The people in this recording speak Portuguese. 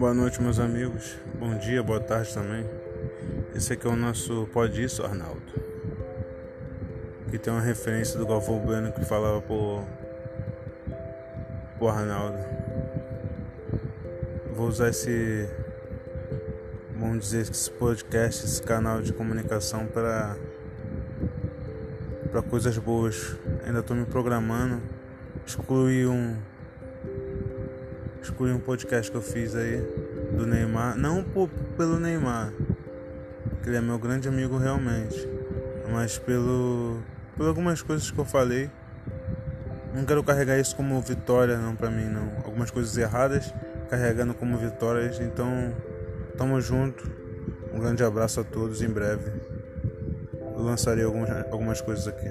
Boa noite, meus amigos. Bom dia, boa tarde também. Esse aqui é o nosso Pode Isso, Arnaldo. Que tem uma referência do Galvão Bueno que falava pro, pro Arnaldo. Vou usar esse. Vamos dizer esse podcast, esse canal de comunicação para para coisas boas. Ainda estou me programando. Excluí um excluí um podcast que eu fiz aí do Neymar, não por, pelo Neymar, que ele é meu grande amigo realmente, mas pelo por algumas coisas que eu falei. Não quero carregar isso como vitória não para mim não. Algumas coisas erradas carregando como vitórias, então tamo junto. Um grande abraço a todos, em breve eu lançarei algumas, algumas coisas aqui.